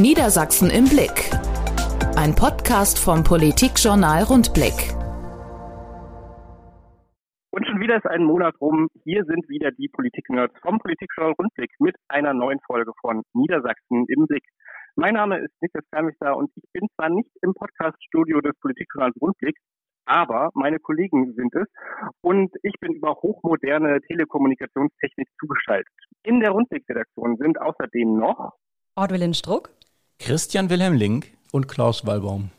Niedersachsen im Blick. Ein Podcast vom Politikjournal Rundblick. Und schon wieder ist ein Monat rum. Hier sind wieder die Politik-Nerds vom Politikjournal Rundblick mit einer neuen Folge von Niedersachsen im Blick. Mein Name ist Niklas Kermichter und ich bin zwar nicht im Podcaststudio des Politikjournals Rundblick, aber meine Kollegen sind es und ich bin über hochmoderne Telekommunikationstechnik zugeschaltet. In der Rundblick-Redaktion sind außerdem noch Ordwillen Struck, Christian Wilhelm Link und Klaus Wallbaum.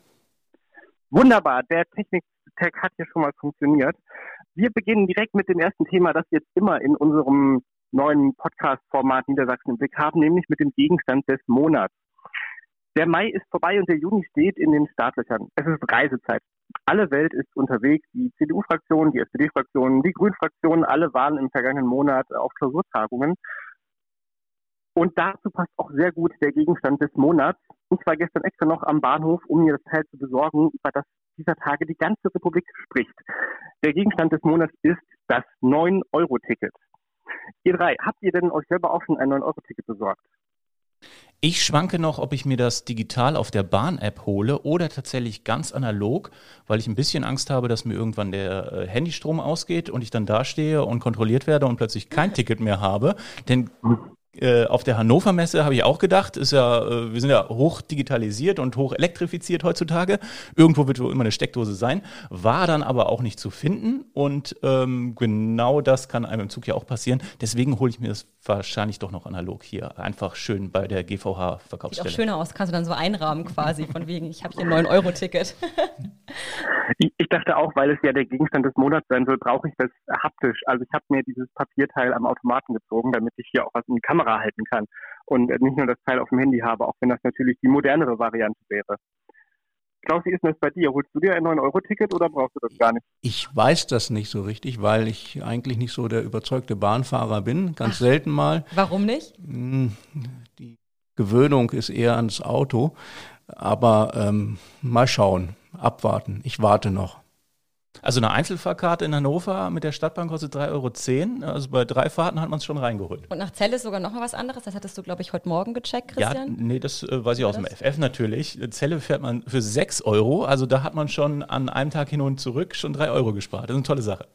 Wunderbar, der Technik-Tag hat hier schon mal funktioniert. Wir beginnen direkt mit dem ersten Thema, das wir jetzt immer in unserem neuen Podcast-Format Niedersachsen im Blick haben, nämlich mit dem Gegenstand des Monats. Der Mai ist vorbei und der Juni steht in den Startlöchern. Es ist Reisezeit. Alle Welt ist unterwegs. Die CDU-Fraktion, die SPD-Fraktion, die Grünen-Fraktion, alle waren im vergangenen Monat auf Klausurtagungen. Und dazu passt auch sehr gut der Gegenstand des Monats. Ich war gestern extra noch am Bahnhof, um mir das Teil zu besorgen, über das dieser Tage die ganze Republik spricht. Der Gegenstand des Monats ist das 9-Euro-Ticket. Ihr drei, habt ihr denn euch selber auch schon ein 9-Euro-Ticket besorgt? Ich schwanke noch, ob ich mir das digital auf der Bahn-App hole oder tatsächlich ganz analog, weil ich ein bisschen Angst habe, dass mir irgendwann der äh, Handystrom ausgeht und ich dann dastehe und kontrolliert werde und plötzlich kein Ticket mehr habe. Denn äh, auf der Hannover Messe habe ich auch gedacht, ist ja, äh, wir sind ja hoch digitalisiert und hoch elektrifiziert heutzutage. Irgendwo wird wohl immer eine Steckdose sein, war dann aber auch nicht zu finden und ähm, genau das kann einem im Zug ja auch passieren. Deswegen hole ich mir das wahrscheinlich doch noch analog hier, einfach schön bei der GVH Verkaufsstelle. Sieht auch schöner aus, kannst du dann so einrahmen quasi von wegen, ich habe hier ein 9-Euro-Ticket. ich dachte auch, weil es ja der Gegenstand des Monats sein soll, brauche ich das haptisch. Also ich habe mir dieses Papierteil am Automaten gezogen, damit ich hier auch was in die Kamera Kamera halten kann und nicht nur das Teil auf dem Handy habe, auch wenn das natürlich die modernere Variante wäre. Klaus, wie ist denn das bei dir? Holst du dir ein 9-Euro-Ticket oder brauchst du das gar nicht? Ich weiß das nicht so richtig, weil ich eigentlich nicht so der überzeugte Bahnfahrer bin. Ganz Ach, selten mal. Warum nicht? Hm, die Gewöhnung ist eher ans Auto. Aber ähm, mal schauen, abwarten. Ich warte noch. Also eine Einzelfahrkarte in Hannover mit der Stadtbahn kostet 3,10 Euro. Also bei drei Fahrten hat man es schon reingeholt. Und nach Celle ist sogar noch mal was anderes. Das hattest du, glaube ich, heute Morgen gecheckt, Christian. Ja, nee, das äh, weiß ich aus dem FF natürlich. Celle fährt man für 6 Euro. Also da hat man schon an einem Tag hin und zurück schon 3 Euro gespart. Das ist eine tolle Sache.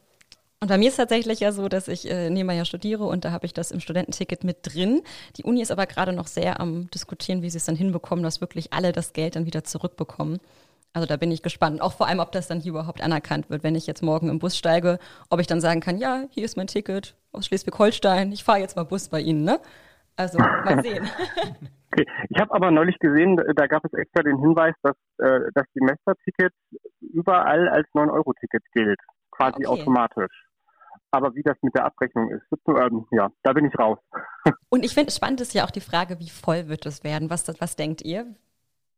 Und bei mir ist es tatsächlich ja so, dass ich äh, nebenbei ja studiere und da habe ich das im Studententicket mit drin. Die Uni ist aber gerade noch sehr am diskutieren, wie sie es dann hinbekommen, dass wirklich alle das Geld dann wieder zurückbekommen. Also da bin ich gespannt. Auch vor allem, ob das dann hier überhaupt anerkannt wird, wenn ich jetzt morgen im Bus steige, ob ich dann sagen kann, ja, hier ist mein Ticket aus Schleswig-Holstein, ich fahre jetzt mal Bus bei Ihnen, ne? Also mal sehen. Okay. Ich habe aber neulich gesehen, da gab es extra den Hinweis, dass äh, das Semesterticket überall als 9-Euro-Ticket gilt, quasi okay. automatisch. Aber wie das mit der Abrechnung ist, ähm, ja, da bin ich raus. Und ich finde, spannend ist ja auch die Frage, wie voll wird es werden? Was, was denkt ihr?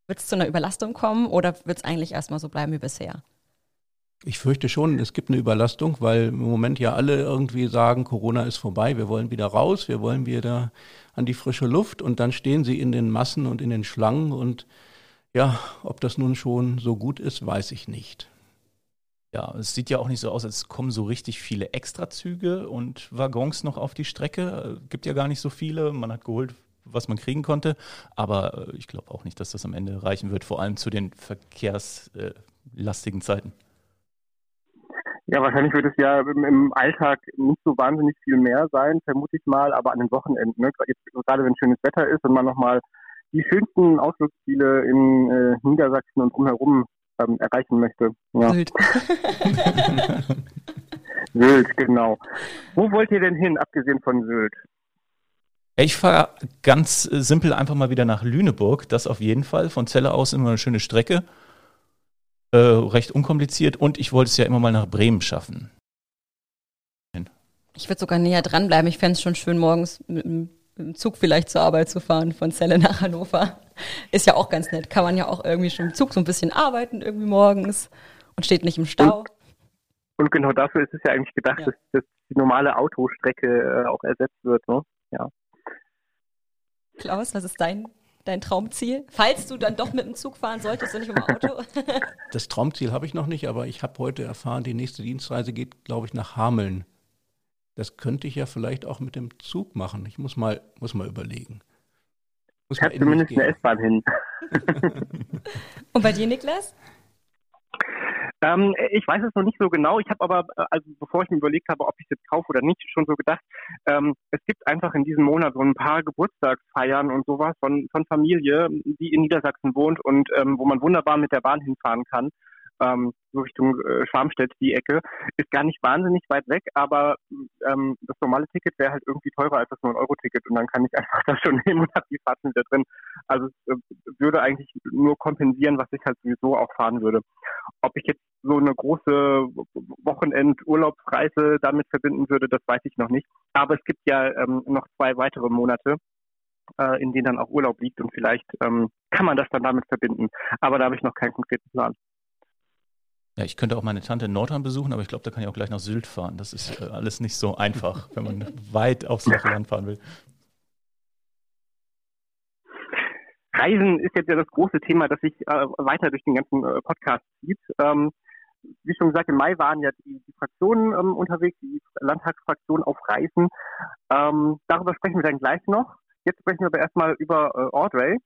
Wird es zu einer Überlastung kommen oder wird es eigentlich erstmal so bleiben wie bisher? Ich fürchte schon, es gibt eine Überlastung, weil im Moment ja alle irgendwie sagen, Corona ist vorbei, wir wollen wieder raus, wir wollen wieder an die frische Luft und dann stehen sie in den Massen und in den Schlangen und ja, ob das nun schon so gut ist, weiß ich nicht. Ja, es sieht ja auch nicht so aus, als kommen so richtig viele Extrazüge und Waggons noch auf die Strecke. Gibt ja gar nicht so viele. Man hat geholt, was man kriegen konnte. Aber äh, ich glaube auch nicht, dass das am Ende reichen wird, vor allem zu den verkehrslastigen Zeiten. Ja, wahrscheinlich wird es ja im, Alltag nicht so wahnsinnig viel mehr sein, vermute ich mal, aber an den Wochenenden, ne? Jetzt, gerade wenn schönes Wetter ist und man nochmal die schönsten Ausflugsziele in äh, Niedersachsen und drumherum ähm, erreichen möchte. Ja. Sylt. Sylt, genau. Wo wollt ihr denn hin, abgesehen von Sylt? Ich fahre ganz simpel einfach mal wieder nach Lüneburg. Das auf jeden Fall. Von Celle aus immer eine schöne Strecke. Äh, recht unkompliziert. Und ich wollte es ja immer mal nach Bremen schaffen. Ich würde sogar näher dranbleiben. Ich fände es schon schön, morgens mit dem Zug vielleicht zur Arbeit zu fahren, von Celle nach Hannover. Ist ja auch ganz nett. Kann man ja auch irgendwie schon im Zug so ein bisschen arbeiten, irgendwie morgens und steht nicht im Stau. Und, und genau dafür ist es ja eigentlich gedacht, ja. Dass, dass, die normale Autostrecke äh, auch ersetzt wird. Ne? Ja. Klaus, was ist dein, dein Traumziel? Falls du dann doch mit dem Zug fahren solltest und nicht mit dem Auto. das Traumziel habe ich noch nicht, aber ich habe heute erfahren, die nächste Dienstreise geht, glaube ich, nach Hameln. Das könnte ich ja vielleicht auch mit dem Zug machen. Ich muss mal, muss mal überlegen. Muss ich zumindest eine S-Bahn hin. Und bei dir, Niklas? Ähm, ich weiß es noch nicht so genau. Ich habe aber, äh, also bevor ich mir überlegt habe, ob ich es jetzt kaufe oder nicht, schon so gedacht, ähm, es gibt einfach in diesem Monat so ein paar Geburtstagsfeiern und sowas von, von Familie, die in Niedersachsen wohnt und ähm, wo man wunderbar mit der Bahn hinfahren kann ähm, so Richtung äh, Schwarmstedt die Ecke, ist gar nicht wahnsinnig weit weg, aber ähm, das normale Ticket wäre halt irgendwie teurer als das 9-Euro-Ticket und dann kann ich einfach das schon nehmen und habe die Fahrten wieder drin. Also es äh, würde eigentlich nur kompensieren, was ich halt sowieso auch fahren würde. Ob ich jetzt so eine große Wochenend-Urlaubsreise damit verbinden würde, das weiß ich noch nicht. Aber es gibt ja ähm, noch zwei weitere Monate, äh, in denen dann auch Urlaub liegt und vielleicht ähm, kann man das dann damit verbinden. Aber da habe ich noch keinen konkreten Plan. Ja, ich könnte auch meine Tante in Nordhorn besuchen, aber ich glaube, da kann ich auch gleich nach Sylt fahren. Das ist äh, alles nicht so einfach, wenn man weit aufs Land fahren will. Reisen ist jetzt ja das große Thema, das sich äh, weiter durch den ganzen äh, Podcast zieht. Ähm, wie schon gesagt, im Mai waren ja die, die Fraktionen ähm, unterwegs, die Landtagsfraktionen auf Reisen. Ähm, darüber sprechen wir dann gleich noch. Jetzt sprechen wir aber erstmal über äh, Audrey.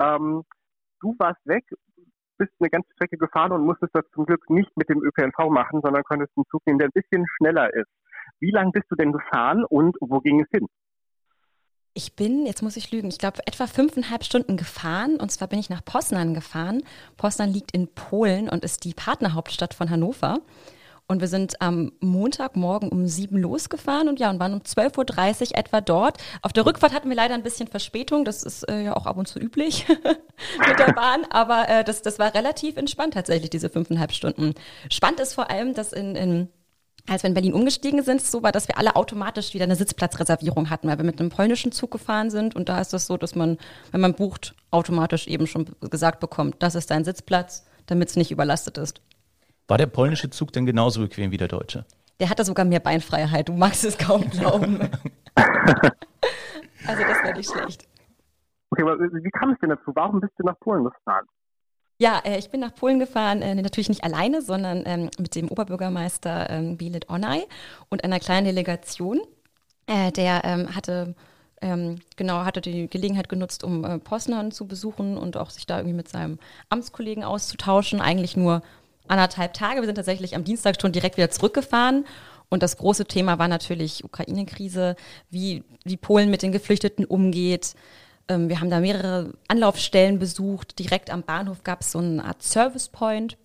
Ähm, du warst weg bist eine ganze Strecke gefahren und musstest das zum Glück nicht mit dem ÖPNV machen, sondern konntest einen Zug nehmen, der ein bisschen schneller ist. Wie lange bist du denn gefahren und wo ging es hin? Ich bin, jetzt muss ich lügen, ich glaube etwa fünfeinhalb Stunden gefahren und zwar bin ich nach Poznan gefahren. Poznan liegt in Polen und ist die Partnerhauptstadt von Hannover. Und wir sind am Montagmorgen um sieben losgefahren und ja, und waren um 12.30 Uhr etwa dort. Auf der Rückfahrt hatten wir leider ein bisschen Verspätung. Das ist äh, ja auch ab und zu üblich mit der Bahn. Aber äh, das, das war relativ entspannt tatsächlich, diese fünfeinhalb Stunden. Spannend ist vor allem, dass in, in als wir in Berlin umgestiegen sind, so war, dass wir alle automatisch wieder eine Sitzplatzreservierung hatten, weil wir mit einem polnischen Zug gefahren sind. Und da ist das so, dass man, wenn man bucht, automatisch eben schon gesagt bekommt, das ist dein Sitzplatz, damit es nicht überlastet ist. War der polnische Zug denn genauso bequem wie der deutsche? Der hatte sogar mehr Beinfreiheit. Du magst es kaum glauben. also das war nicht schlecht. Okay, aber wie kam es denn dazu? Warum bist du nach Polen gefahren? Ja, äh, ich bin nach Polen gefahren, äh, natürlich nicht alleine, sondern ähm, mit dem Oberbürgermeister ähm, Bilet Onay und einer kleinen Delegation. Äh, der ähm, hatte ähm, genau, hatte die Gelegenheit genutzt, um äh, Poznan zu besuchen und auch sich da irgendwie mit seinem Amtskollegen auszutauschen. Eigentlich nur anderthalb Tage. Wir sind tatsächlich am Dienstag schon direkt wieder zurückgefahren. Und das große Thema war natürlich Ukraine-Krise, wie, wie Polen mit den Geflüchteten umgeht. Ähm, wir haben da mehrere Anlaufstellen besucht. Direkt am Bahnhof gab es so eine Art Service Point.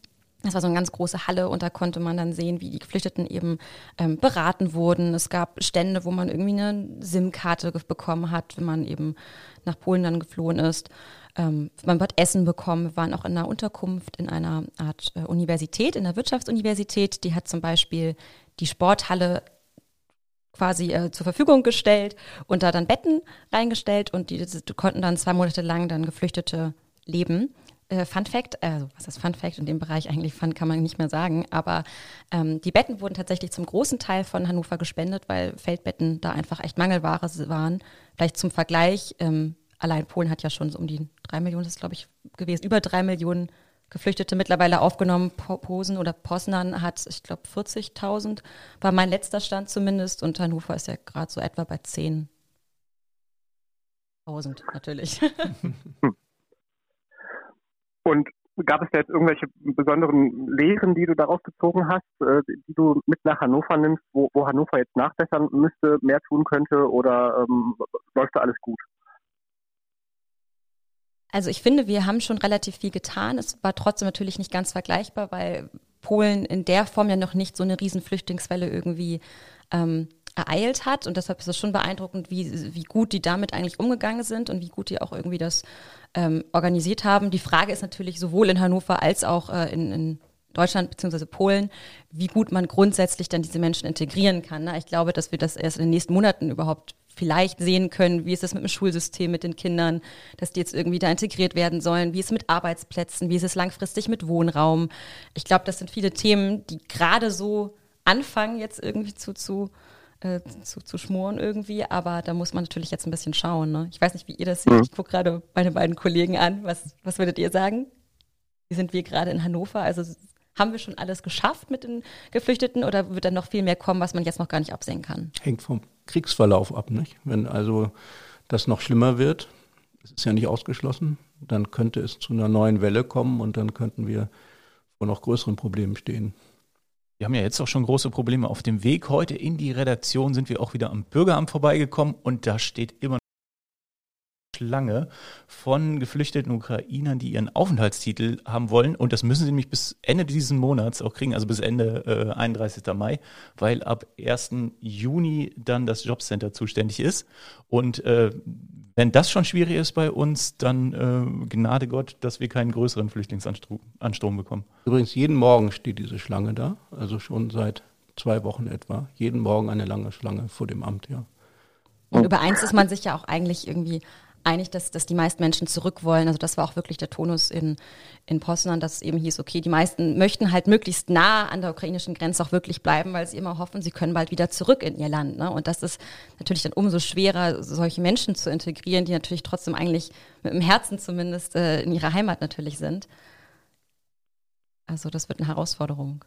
Das war so eine ganz große Halle und da konnte man dann sehen, wie die Geflüchteten eben ähm, beraten wurden. Es gab Stände, wo man irgendwie eine SIM-Karte bekommen hat, wenn man eben nach Polen dann geflohen ist. Ähm, man hat Essen bekommen. Wir waren auch in einer Unterkunft in einer Art äh, Universität, in der Wirtschaftsuniversität. Die hat zum Beispiel die Sporthalle quasi äh, zur Verfügung gestellt und da dann Betten reingestellt und die, die konnten dann zwei Monate lang dann Geflüchtete leben. Äh, Fun Fact, also was ist Fun Fact in dem Bereich eigentlich Fun kann man nicht mehr sagen, aber ähm, die Betten wurden tatsächlich zum großen Teil von Hannover gespendet, weil Feldbetten da einfach echt Mangelware waren. Vielleicht zum Vergleich, ähm, allein Polen hat ja schon so um die drei Millionen, das ist glaube ich gewesen, über drei Millionen Geflüchtete mittlerweile aufgenommen. Posen oder Posnan hat, ich glaube, 40.000, war mein letzter Stand zumindest. Und Hannover ist ja gerade so etwa bei 10.000 natürlich. Und gab es da jetzt irgendwelche besonderen Lehren, die du daraus gezogen hast, äh, die du mit nach Hannover nimmst, wo, wo Hannover jetzt nachbessern müsste, mehr tun könnte oder ähm, läuft da alles gut? Also ich finde, wir haben schon relativ viel getan. Es war trotzdem natürlich nicht ganz vergleichbar, weil Polen in der Form ja noch nicht so eine riesen Flüchtlingswelle irgendwie ähm, ereilt hat. Und deshalb ist es schon beeindruckend, wie, wie gut die damit eigentlich umgegangen sind und wie gut die auch irgendwie das ähm, organisiert haben. Die Frage ist natürlich sowohl in Hannover als auch äh, in, in Deutschland bzw. Polen, wie gut man grundsätzlich dann diese Menschen integrieren kann. Ne? Ich glaube, dass wir das erst in den nächsten Monaten überhaupt vielleicht sehen können, wie ist es mit dem Schulsystem, mit den Kindern, dass die jetzt irgendwie da integriert werden sollen, wie ist es mit Arbeitsplätzen, wie ist es langfristig mit Wohnraum. Ich glaube, das sind viele Themen, die gerade so anfangen jetzt irgendwie zu, zu, äh, zu, zu schmoren irgendwie, aber da muss man natürlich jetzt ein bisschen schauen. Ne? Ich weiß nicht, wie ihr das seht. Mhm. Ich gucke gerade meine beiden Kollegen an. Was, was würdet ihr sagen? Wie sind wir gerade in Hannover? Also haben wir schon alles geschafft mit den Geflüchteten oder wird dann noch viel mehr kommen, was man jetzt noch gar nicht absehen kann? Hängt vom Kriegsverlauf ab, nicht? Wenn also das noch schlimmer wird, Es ist ja nicht ausgeschlossen. Dann könnte es zu einer neuen Welle kommen und dann könnten wir vor noch größeren Problemen stehen. Wir haben ja jetzt auch schon große Probleme. Auf dem Weg heute in die Redaktion sind wir auch wieder am Bürgeramt vorbeigekommen und da steht immer Schlange von geflüchteten Ukrainern, die ihren Aufenthaltstitel haben wollen. Und das müssen sie nämlich bis Ende dieses Monats auch kriegen, also bis Ende äh, 31. Mai, weil ab 1. Juni dann das Jobcenter zuständig ist. Und äh, wenn das schon schwierig ist bei uns, dann äh, gnade Gott, dass wir keinen größeren Flüchtlingsanstrom bekommen. Übrigens, jeden Morgen steht diese Schlange da, also schon seit zwei Wochen etwa. Jeden Morgen eine lange Schlange vor dem Amt, ja. Und über eins ist man sich ja auch eigentlich irgendwie einig, dass, dass die meisten Menschen zurück wollen. Also das war auch wirklich der Tonus in, in Poznan, dass es eben hieß, okay, die meisten möchten halt möglichst nah an der ukrainischen Grenze auch wirklich bleiben, weil sie immer hoffen, sie können bald wieder zurück in ihr Land. Ne? Und das ist natürlich dann umso schwerer, solche Menschen zu integrieren, die natürlich trotzdem eigentlich mit dem Herzen zumindest äh, in ihrer Heimat natürlich sind. Also das wird eine Herausforderung.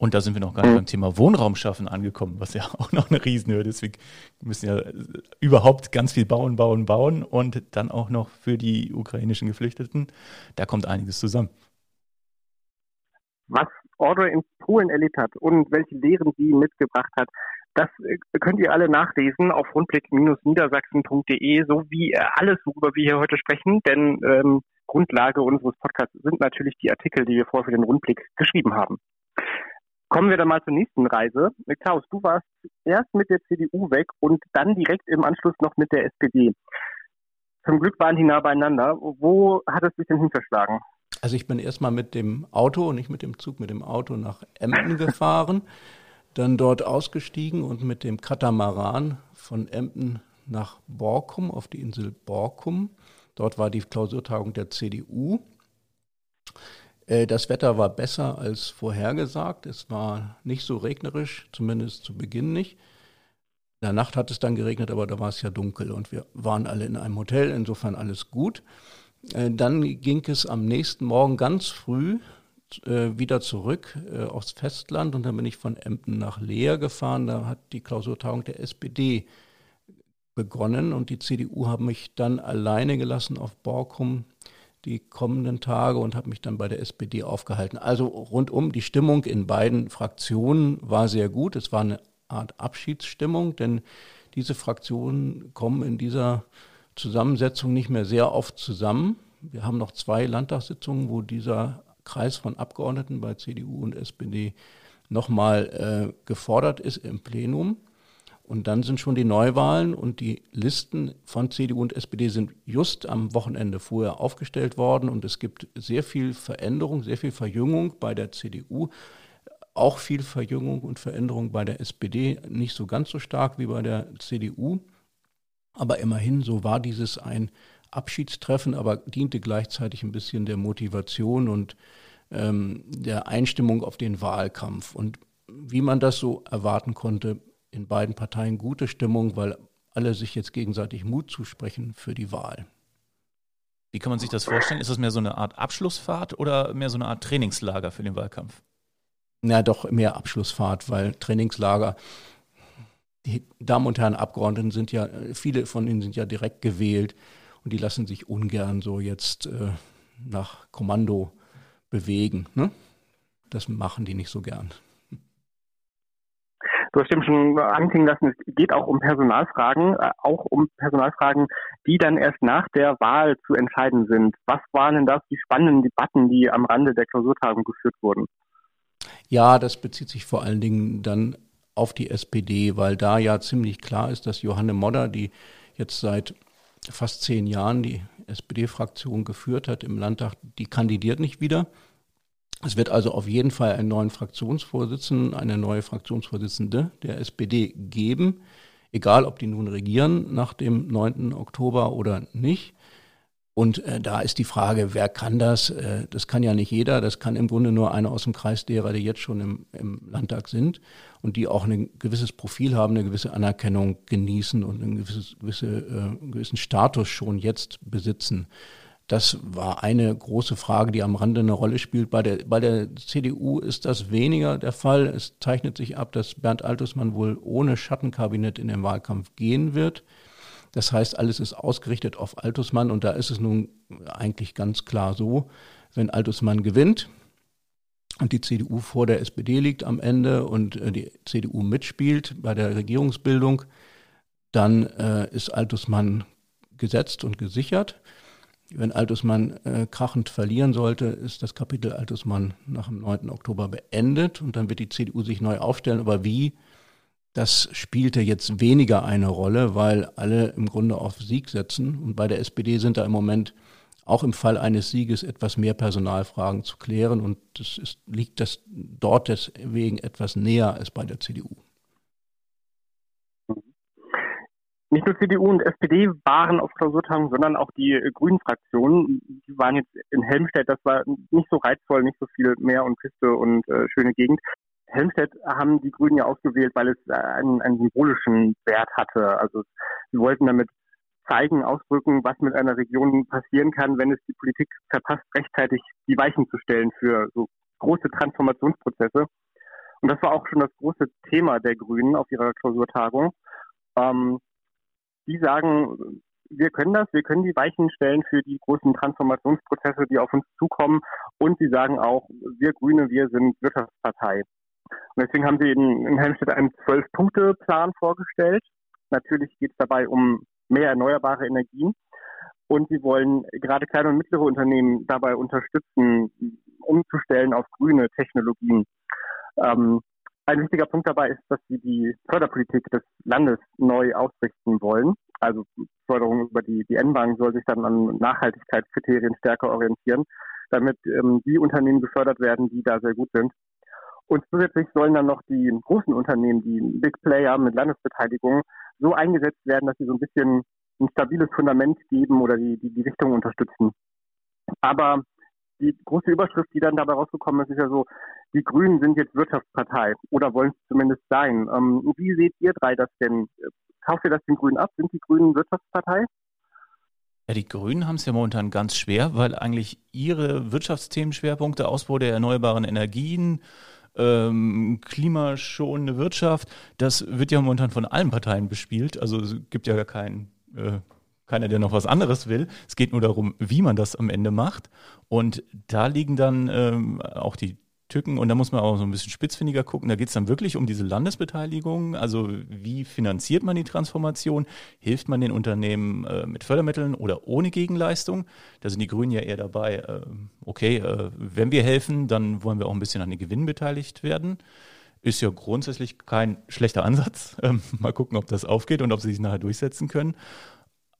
Und da sind wir noch gar nicht beim Thema Wohnraum schaffen angekommen, was ja auch noch eine Riesenhürde ist. Wir müssen ja überhaupt ganz viel bauen, bauen, bauen und dann auch noch für die ukrainischen Geflüchteten. Da kommt einiges zusammen. Was Audrey in Polen erlebt hat und welche Lehren sie mitgebracht hat, das äh, könnt ihr alle nachlesen auf rundblick-niedersachsen.de, so wie alles, worüber wir hier heute sprechen, denn ähm, Grundlage unseres Podcasts sind natürlich die Artikel, die wir vorher für den Rundblick geschrieben haben. Kommen wir dann mal zur nächsten Reise. Klaus, du warst erst mit der CDU weg und dann direkt im Anschluss noch mit der SPD. Zum Glück waren die nah beieinander. Wo hat es sich denn hinverschlagen? Also ich bin erstmal mit dem Auto, nicht mit dem Zug, mit dem Auto nach Emden gefahren, dann dort ausgestiegen und mit dem Katamaran von Emden nach Borkum auf die Insel Borkum. Dort war die Klausurtagung der CDU. Äh, das Wetter war besser als vorhergesagt. Es war nicht so regnerisch, zumindest zu Beginn nicht. In der Nacht hat es dann geregnet, aber da war es ja dunkel und wir waren alle in einem Hotel, insofern alles gut. Äh, dann ging es am nächsten Morgen ganz früh äh, wieder zurück aufs Festland und dann bin ich von Emden nach Leer gefahren. Da hat die Klausurtagung der SPD begonnen und die CDU hat mich dann alleine gelassen auf Borkum die kommenden Tage und habe mich dann bei der SPD aufgehalten. Also rundum die Stimmung in beiden Fraktionen war sehr gut. Es war eine Art Abschiedsstimmung, denn diese Fraktionen kommen in dieser Zusammensetzung nicht mehr sehr oft zusammen. Wir haben noch zwei Landtagssitzungen, wo dieser Kreis von Abgeordneten bei CDU und SPD nochmal äh, gefordert ist im Plenum. Und dann sind schon die Neuwahlen und die Listen von CDU und SPD sind just am Wochenende vorher aufgestellt worden. Und es gibt sehr viel Veränderung, sehr viel Verjüngung bei der CDU, auch viel Verjüngung und Veränderung bei der SPD, nicht so ganz so stark wie bei der CDU. Aber immerhin, so war dieses ein Abschiedstreffen, aber diente gleichzeitig ein bisschen der Motivation und ähm, der Einstimmung auf den Wahlkampf. Und wie man das so erwarten konnte, in beiden Parteien gute Stimmung, weil alle sich jetzt gegenseitig Mut zusprechen für die Wahl. Wie kann man sich das vorstellen? Ist das mehr so eine Art Abschlussfahrt oder mehr so eine Art Trainingslager für den Wahlkampf? Na, doch mehr Abschlussfahrt, weil Trainingslager, die Damen und Herren Abgeordneten sind ja, viele von ihnen sind ja direkt gewählt und die lassen sich ungern so jetzt äh, nach Kommando bewegen. Ne? Das machen die nicht so gern. Du hast eben schon anklingen lassen, es geht auch um Personalfragen, äh, auch um Personalfragen, die dann erst nach der Wahl zu entscheiden sind. Was waren denn das die spannenden Debatten, die am Rande der Klausurtagung geführt wurden? Ja, das bezieht sich vor allen Dingen dann auf die SPD, weil da ja ziemlich klar ist, dass Johanne Modder, die jetzt seit fast zehn Jahren die SPD-Fraktion geführt hat im Landtag, die kandidiert nicht wieder. Es wird also auf jeden Fall einen neuen Fraktionsvorsitzenden, eine neue Fraktionsvorsitzende der SPD geben, egal ob die nun regieren nach dem 9. Oktober oder nicht. Und äh, da ist die Frage, wer kann das? Äh, das kann ja nicht jeder. Das kann im Grunde nur einer aus dem Kreis derer, die jetzt schon im, im Landtag sind und die auch ein gewisses Profil haben, eine gewisse Anerkennung genießen und einen gewisses, gewisse, äh, gewissen Status schon jetzt besitzen. Das war eine große Frage, die am Rande eine Rolle spielt. Bei der, bei der CDU ist das weniger der Fall. Es zeichnet sich ab, dass Bernd Altusmann wohl ohne Schattenkabinett in den Wahlkampf gehen wird. Das heißt, alles ist ausgerichtet auf Altusmann und da ist es nun eigentlich ganz klar so, wenn Altusmann gewinnt und die CDU vor der SPD liegt am Ende und äh, die CDU mitspielt bei der Regierungsbildung, dann äh, ist Altusmann gesetzt und gesichert. Wenn Altusmann äh, krachend verlieren sollte, ist das Kapitel Altusmann nach dem 9. Oktober beendet und dann wird die CDU sich neu aufstellen. Aber wie, das spielte jetzt weniger eine Rolle, weil alle im Grunde auf Sieg setzen. Und bei der SPD sind da im Moment auch im Fall eines Sieges etwas mehr Personalfragen zu klären. Und das ist, liegt das dort deswegen etwas näher als bei der CDU. Nicht nur CDU und SPD waren auf Klausurtagen, sondern auch die äh, Grünen-Fraktionen. Die waren jetzt in Helmstedt, das war nicht so reizvoll, nicht so viel Meer und Küste und äh, schöne Gegend. Helmstedt haben die Grünen ja ausgewählt, weil es äh, einen, einen symbolischen Wert hatte. Also sie wollten damit zeigen, ausdrücken, was mit einer Region passieren kann, wenn es die Politik verpasst, rechtzeitig die Weichen zu stellen für so große Transformationsprozesse. Und das war auch schon das große Thema der Grünen auf ihrer Klausurtagung. Ähm, die sagen, wir können das, wir können die Weichen stellen für die großen Transformationsprozesse, die auf uns zukommen. Und sie sagen auch, wir Grüne, wir sind Wirtschaftspartei. Und deswegen haben sie in, in Helmstedt einen Zwölf-Punkte-Plan vorgestellt. Natürlich geht es dabei um mehr erneuerbare Energien. Und sie wollen gerade kleine und mittlere Unternehmen dabei unterstützen, umzustellen auf grüne Technologien. Ähm, ein wichtiger Punkt dabei ist, dass sie die Förderpolitik des Landes neu ausrichten wollen. Also Förderung über die, die N-Bank soll sich dann an Nachhaltigkeitskriterien stärker orientieren, damit ähm, die Unternehmen gefördert werden, die da sehr gut sind. Und zusätzlich sollen dann noch die großen Unternehmen, die Big Player mit Landesbeteiligung, so eingesetzt werden, dass sie so ein bisschen ein stabiles Fundament geben oder die, die, die Richtung unterstützen. Aber die große Überschrift, die dann dabei rausgekommen ist, ist ja so, die Grünen sind jetzt Wirtschaftspartei oder wollen es zumindest sein. Ähm, wie seht ihr drei das denn? Kauft ihr das den Grünen ab? Sind die Grünen Wirtschaftspartei? Ja, die Grünen haben es ja momentan ganz schwer, weil eigentlich ihre Wirtschaftsthemenschwerpunkte, Ausbau der erneuerbaren Energien, ähm, klimaschonende Wirtschaft, das wird ja momentan von allen Parteien bespielt. Also es gibt ja gar keinen äh, keiner, der noch was anderes will. Es geht nur darum, wie man das am Ende macht. Und da liegen dann ähm, auch die Tücken und da muss man auch so ein bisschen spitzfindiger gucken. Da geht es dann wirklich um diese Landesbeteiligung. Also wie finanziert man die Transformation? Hilft man den Unternehmen äh, mit Fördermitteln oder ohne Gegenleistung? Da sind die Grünen ja eher dabei, äh, okay, äh, wenn wir helfen, dann wollen wir auch ein bisschen an den Gewinn beteiligt werden. Ist ja grundsätzlich kein schlechter Ansatz. Ähm, mal gucken, ob das aufgeht und ob sie sich nachher durchsetzen können.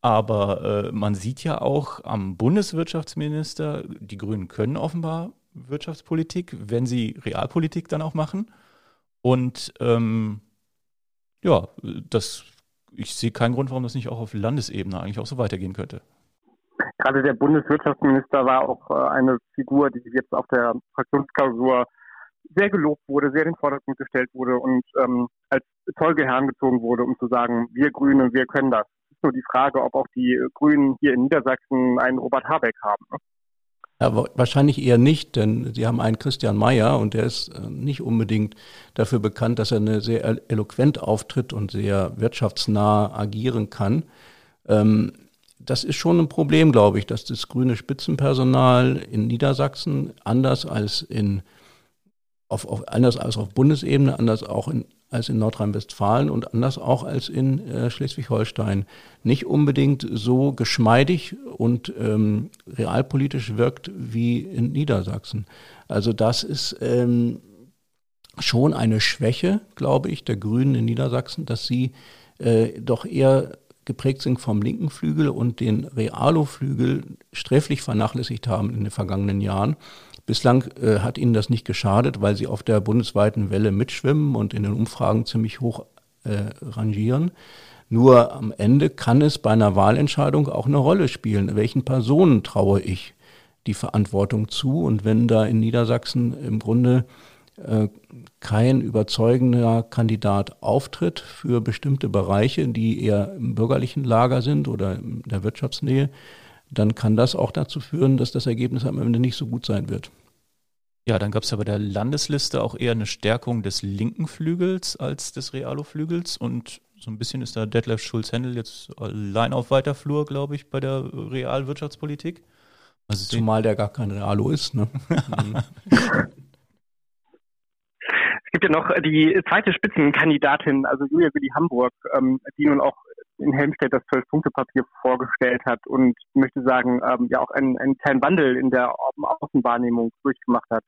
Aber äh, man sieht ja auch am Bundeswirtschaftsminister, die Grünen können offenbar Wirtschaftspolitik, wenn sie Realpolitik dann auch machen. Und ähm, ja, das, ich sehe keinen Grund, warum das nicht auch auf Landesebene eigentlich auch so weitergehen könnte. Gerade der Bundeswirtschaftsminister war auch äh, eine Figur, die jetzt auf der Fraktionsklausur sehr gelobt wurde, sehr in den Vordergrund gestellt wurde und ähm, als Zeuge herangezogen wurde, um zu sagen, wir Grüne, wir können das ist nur die Frage, ob auch die Grünen hier in Niedersachsen einen Robert Habeck haben. Ne? Ja, wahrscheinlich eher nicht, denn sie haben einen Christian Mayer und der ist äh, nicht unbedingt dafür bekannt, dass er eine sehr eloquent auftritt und sehr wirtschaftsnah agieren kann. Ähm, das ist schon ein Problem, glaube ich, dass das grüne Spitzenpersonal in Niedersachsen anders als in auf, auf, anders als auf Bundesebene, anders auch in als in Nordrhein-Westfalen und anders auch als in äh, Schleswig-Holstein nicht unbedingt so geschmeidig und ähm, realpolitisch wirkt wie in Niedersachsen. Also das ist ähm, schon eine Schwäche, glaube ich, der Grünen in Niedersachsen, dass sie äh, doch eher geprägt sind vom linken Flügel und den Realo-Flügel sträflich vernachlässigt haben in den vergangenen Jahren. Bislang äh, hat ihnen das nicht geschadet, weil sie auf der bundesweiten Welle mitschwimmen und in den Umfragen ziemlich hoch äh, rangieren. Nur am Ende kann es bei einer Wahlentscheidung auch eine Rolle spielen. Welchen Personen traue ich die Verantwortung zu? Und wenn da in Niedersachsen im Grunde äh, kein überzeugender Kandidat auftritt für bestimmte Bereiche, die eher im bürgerlichen Lager sind oder in der Wirtschaftsnähe, dann kann das auch dazu führen, dass das Ergebnis am Ende nicht so gut sein wird. Ja, dann gab es ja bei der Landesliste auch eher eine Stärkung des linken Flügels als des Realo-Flügels und so ein bisschen ist da Detlef Schulz-Händel jetzt allein auf weiter Flur, glaube ich, bei der Realwirtschaftspolitik. Also Zumal der gar kein Realo ist. Ne? es gibt ja noch die zweite Spitzenkandidatin, also Julia Willi Hamburg, ähm, die nun auch in Helmstedt das Zwölf-Punkte-Papier vorgestellt hat und möchte sagen, ähm, ja auch einen, einen kleinen Wandel in der Außenwahrnehmung durchgemacht hat.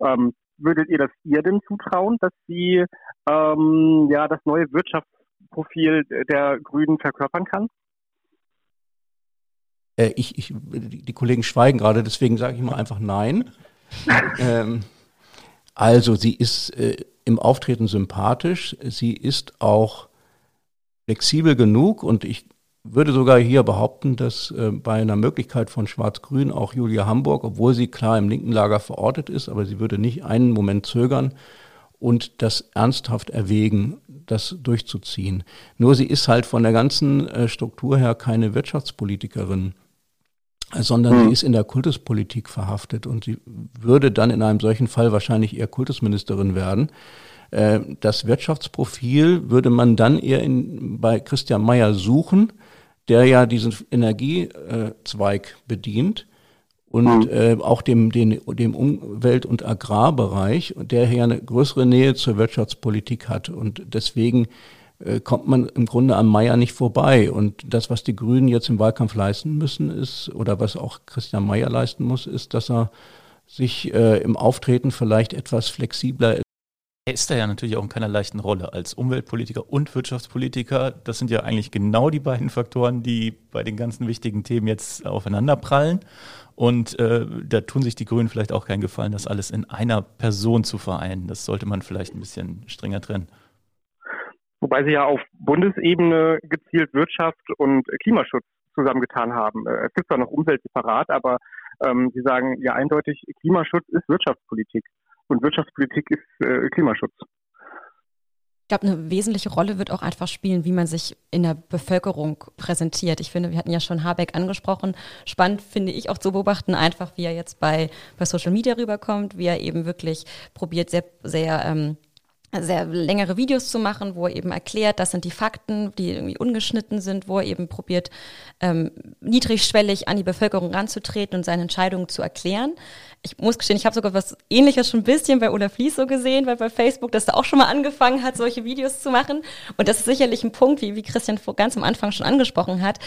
Ähm, würdet ihr das ihr denn zutrauen, dass sie ähm, ja das neue Wirtschaftsprofil der Grünen verkörpern kann? Äh, ich, ich, die Kollegen schweigen gerade, deswegen sage ich mal einfach nein. ähm, also sie ist äh, im Auftreten sympathisch, sie ist auch flexibel genug und ich würde sogar hier behaupten, dass äh, bei einer Möglichkeit von Schwarz-Grün auch Julia Hamburg, obwohl sie klar im linken Lager verortet ist, aber sie würde nicht einen Moment zögern und das ernsthaft erwägen, das durchzuziehen. Nur sie ist halt von der ganzen äh, Struktur her keine Wirtschaftspolitikerin, sondern mhm. sie ist in der Kultuspolitik verhaftet und sie würde dann in einem solchen Fall wahrscheinlich eher Kultusministerin werden. Äh, das Wirtschaftsprofil würde man dann eher in, bei Christian Mayer suchen, der ja diesen Energiezweig bedient und mhm. äh, auch dem, den, dem Umwelt- und Agrarbereich, der ja eine größere Nähe zur Wirtschaftspolitik hat. Und deswegen äh, kommt man im Grunde am Mayer nicht vorbei. Und das, was die Grünen jetzt im Wahlkampf leisten müssen, ist, oder was auch Christian Mayer leisten muss, ist, dass er sich äh, im Auftreten vielleicht etwas flexibler er ist da ja natürlich auch in keiner leichten Rolle als Umweltpolitiker und Wirtschaftspolitiker. Das sind ja eigentlich genau die beiden Faktoren, die bei den ganzen wichtigen Themen jetzt aufeinanderprallen. Und äh, da tun sich die Grünen vielleicht auch keinen Gefallen, das alles in einer Person zu vereinen. Das sollte man vielleicht ein bisschen strenger trennen. Wobei sie ja auf Bundesebene gezielt Wirtschaft und Klimaschutz zusammengetan haben. Äh, es gibt zwar noch Umwelt separat, aber ähm, sie sagen ja eindeutig, Klimaschutz ist Wirtschaftspolitik. Und Wirtschaftspolitik ist äh, Klimaschutz. Ich glaube, eine wesentliche Rolle wird auch einfach spielen, wie man sich in der Bevölkerung präsentiert. Ich finde, wir hatten ja schon Habeck angesprochen. Spannend finde ich auch zu beobachten, einfach wie er jetzt bei, bei Social Media rüberkommt, wie er eben wirklich probiert, sehr, sehr ähm, sehr längere Videos zu machen, wo er eben erklärt, das sind die Fakten, die irgendwie ungeschnitten sind, wo er eben probiert, ähm, niedrigschwellig an die Bevölkerung ranzutreten und seine Entscheidungen zu erklären. Ich muss gestehen, ich habe sogar was Ähnliches schon ein bisschen bei Olaf Lies so gesehen, weil bei Facebook, dass er auch schon mal angefangen hat, solche Videos zu machen. Und das ist sicherlich ein Punkt, wie, wie Christian ganz am Anfang schon angesprochen hat,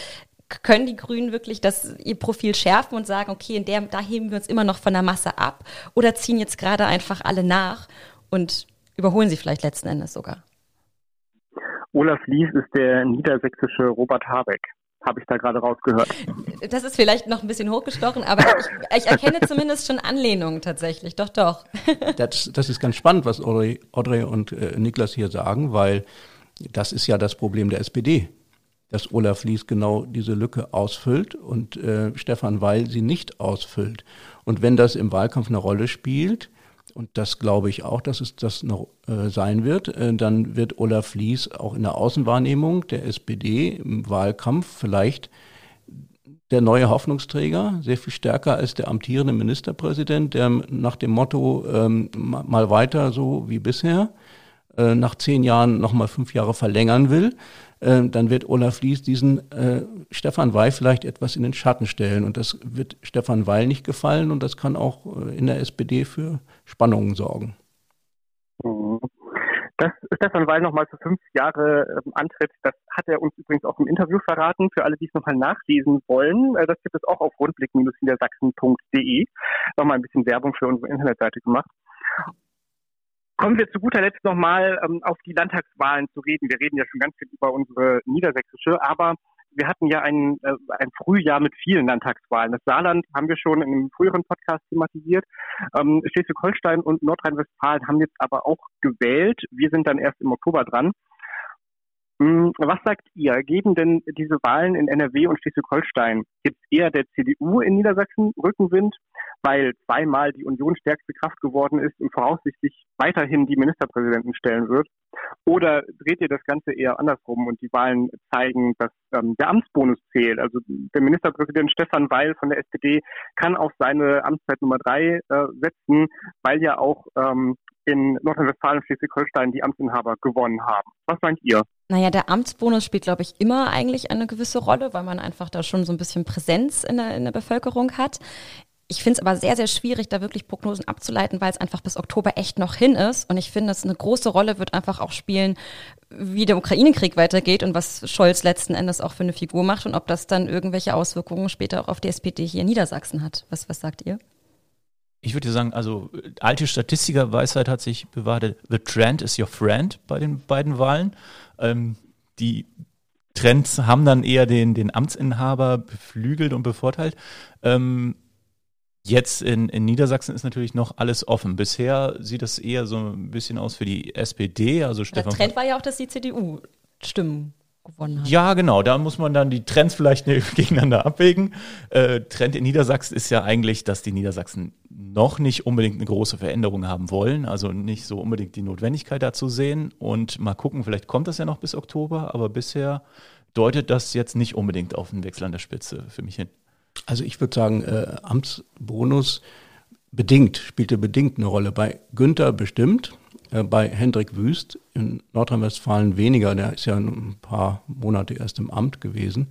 können die Grünen wirklich das ihr Profil schärfen und sagen, okay, in der, da heben wir uns immer noch von der Masse ab oder ziehen jetzt gerade einfach alle nach und überholen sie vielleicht letzten Endes sogar. Olaf Lies ist der niedersächsische Robert Habeck. Habe ich da gerade rausgehört. Das ist vielleicht noch ein bisschen hochgestochen, aber ich, ich erkenne zumindest schon Anlehnungen tatsächlich. Doch, doch. Das, das ist ganz spannend, was Audrey, Audrey und äh, Niklas hier sagen, weil das ist ja das Problem der SPD, dass Olaf Lies genau diese Lücke ausfüllt und äh, Stefan Weil sie nicht ausfüllt. Und wenn das im Wahlkampf eine Rolle spielt, und das glaube ich auch, dass es das noch äh, sein wird, äh, dann wird Olaf Lies auch in der Außenwahrnehmung der SPD im Wahlkampf vielleicht der neue Hoffnungsträger, sehr viel stärker als der amtierende Ministerpräsident, der nach dem Motto ähm, mal weiter so wie bisher, äh, nach zehn Jahren nochmal fünf Jahre verlängern will. Äh, dann wird Olaf Lies diesen äh, Stefan Weil vielleicht etwas in den Schatten stellen. Und das wird Stefan Weil nicht gefallen und das kann auch äh, in der SPD für Spannungen sorgen. Mhm. Dass Stefan Weil nochmal für fünf Jahre ähm, antritt, das hat er uns übrigens auch im Interview verraten. Für alle, die es nochmal nachlesen wollen, äh, das gibt es auch auf rundblick-niedersachsen.de. Nochmal ein bisschen Werbung für unsere Internetseite gemacht. Kommen wir zu guter Letzt nochmal ähm, auf die Landtagswahlen zu reden. Wir reden ja schon ganz viel über unsere niedersächsische, aber wir hatten ja ein, äh, ein Frühjahr mit vielen Landtagswahlen. Das Saarland haben wir schon in einem früheren Podcast thematisiert. Ähm, Schleswig-Holstein und Nordrhein-Westfalen haben jetzt aber auch gewählt. Wir sind dann erst im Oktober dran. Hm, was sagt ihr? Geben denn diese Wahlen in NRW und Schleswig-Holstein jetzt eher der CDU in Niedersachsen Rückenwind, weil zweimal die Union stärkste Kraft geworden ist und voraussichtlich weiterhin die Ministerpräsidenten stellen wird? Oder dreht ihr das Ganze eher andersrum und die Wahlen zeigen, dass ähm, der Amtsbonus zählt? Also der Ministerpräsident Stefan Weil von der SPD kann auf seine Amtszeit Nummer drei äh, setzen, weil ja auch ähm, in Nordrhein-Westfalen und Schleswig-Holstein die Amtsinhaber gewonnen haben. Was meint ihr? Naja, der Amtsbonus spielt, glaube ich, immer eigentlich eine gewisse Rolle, weil man einfach da schon so ein bisschen Präsenz in der, in der Bevölkerung hat. Ich finde es aber sehr, sehr schwierig, da wirklich Prognosen abzuleiten, weil es einfach bis Oktober echt noch hin ist. Und ich finde, dass eine große Rolle wird einfach auch spielen, wie der Ukraine-Krieg weitergeht und was Scholz letzten Endes auch für eine Figur macht und ob das dann irgendwelche Auswirkungen später auch auf die SPD hier in Niedersachsen hat. Was, was sagt ihr? Ich würde sagen, also alte Statistikerweisheit hat sich bewahrt, the trend is your friend bei den beiden Wahlen. Ähm, die Trends haben dann eher den, den Amtsinhaber beflügelt und bevorteilt. Ähm, Jetzt in, in Niedersachsen ist natürlich noch alles offen. Bisher sieht das eher so ein bisschen aus für die SPD. Also Stefan Der Trend war ja auch, dass die CDU Stimmen gewonnen hat. Ja, genau. Da muss man dann die Trends vielleicht gegeneinander abwägen. Äh, Trend in Niedersachsen ist ja eigentlich, dass die Niedersachsen noch nicht unbedingt eine große Veränderung haben wollen. Also nicht so unbedingt die Notwendigkeit dazu sehen. Und mal gucken, vielleicht kommt das ja noch bis Oktober. Aber bisher deutet das jetzt nicht unbedingt auf einen Wechsel an der Spitze für mich hin. Also ich würde sagen, äh, Amtsbonus bedingt, spielte bedingt eine Rolle. Bei Günther bestimmt, bei Hendrik Wüst in Nordrhein-Westfalen weniger, der ist ja ein paar Monate erst im Amt gewesen.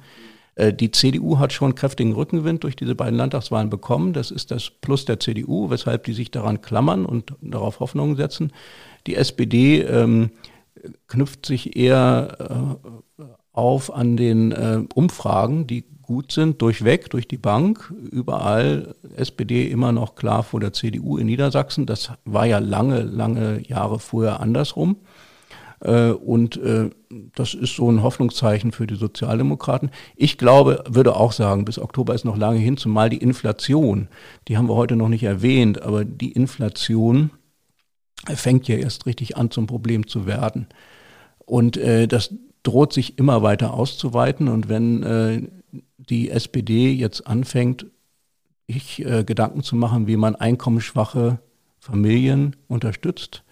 Äh, die CDU hat schon kräftigen Rückenwind durch diese beiden Landtagswahlen bekommen. Das ist das Plus der CDU, weshalb die sich daran klammern und darauf Hoffnungen setzen. Die SPD ähm, knüpft sich eher äh, auf an den äh, Umfragen, die gut sind, durchweg, durch die Bank, überall SPD immer noch klar vor der CDU in Niedersachsen. Das war ja lange, lange Jahre vorher andersrum. Äh, und äh, das ist so ein Hoffnungszeichen für die Sozialdemokraten. Ich glaube, würde auch sagen, bis Oktober ist noch lange hin, zumal die Inflation, die haben wir heute noch nicht erwähnt, aber die Inflation fängt ja erst richtig an, zum Problem zu werden. Und äh, das droht sich immer weiter auszuweiten. Und wenn die SPD jetzt anfängt, sich äh, Gedanken zu machen, wie man einkommensschwache Familien unterstützt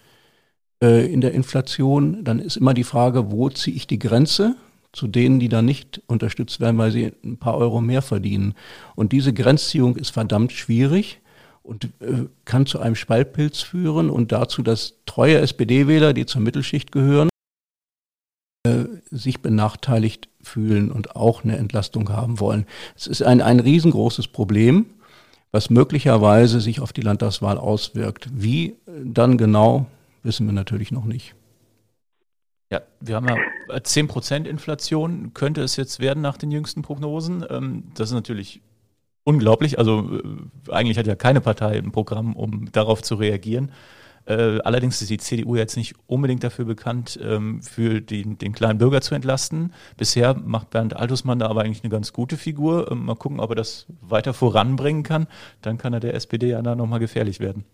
äh, in der Inflation, dann ist immer die Frage, wo ziehe ich die Grenze zu denen, die da nicht unterstützt werden, weil sie ein paar Euro mehr verdienen. Und diese Grenzziehung ist verdammt schwierig und äh, kann zu einem Spaltpilz führen und dazu, dass treue SPD-Wähler, die zur Mittelschicht gehören, sich benachteiligt fühlen und auch eine Entlastung haben wollen. Es ist ein, ein riesengroßes Problem, was möglicherweise sich auf die Landtagswahl auswirkt. Wie dann genau, wissen wir natürlich noch nicht. Ja, wir haben ja 10% Inflation, könnte es jetzt werden nach den jüngsten Prognosen. Ähm, das ist natürlich unglaublich. Also äh, eigentlich hat ja keine Partei ein Programm, um darauf zu reagieren. Äh, allerdings ist die CDU jetzt nicht unbedingt dafür bekannt, ähm, für den, den kleinen Bürger zu entlasten. Bisher macht Bernd Altusmann da aber eigentlich eine ganz gute Figur. Ähm, mal gucken, ob er das weiter voranbringen kann. Dann kann er der SPD ja da nochmal gefährlich werden.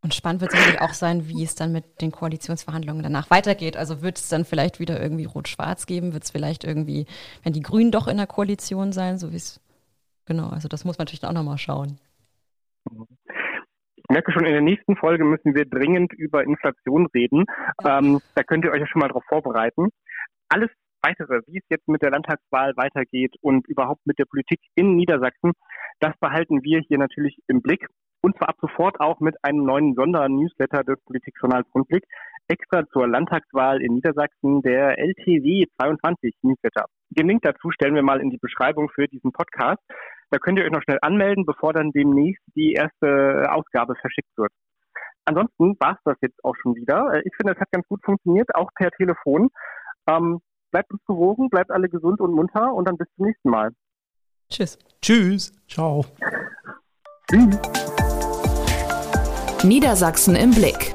Und spannend wird sicherlich auch sein, wie es dann mit den Koalitionsverhandlungen danach weitergeht. Also wird es dann vielleicht wieder irgendwie Rot-Schwarz geben? Wird es vielleicht irgendwie, wenn die Grünen doch in der Koalition sein, so wie es, genau, also das muss man natürlich auch nochmal schauen. Mhm. Ich merke schon, in der nächsten Folge müssen wir dringend über Inflation reden. Ähm, da könnt ihr euch ja schon mal darauf vorbereiten. Alles weitere, wie es jetzt mit der Landtagswahl weitergeht und überhaupt mit der Politik in Niedersachsen, das behalten wir hier natürlich im Blick. Und zwar ab sofort auch mit einem neuen Sondernewsletter des Politikjournals Rundblick, extra zur Landtagswahl in Niedersachsen, der LTW 22 Newsletter. Den Link dazu stellen wir mal in die Beschreibung für diesen Podcast. Da könnt ihr euch noch schnell anmelden, bevor dann demnächst die erste Ausgabe verschickt wird. Ansonsten war es das jetzt auch schon wieder. Äh, ich finde, es hat ganz gut funktioniert, auch per Telefon. Ähm, bleibt uns gewogen, bleibt alle gesund und munter und dann bis zum nächsten Mal. Tschüss. Tschüss. Ciao. Tschüss. Niedersachsen im Blick.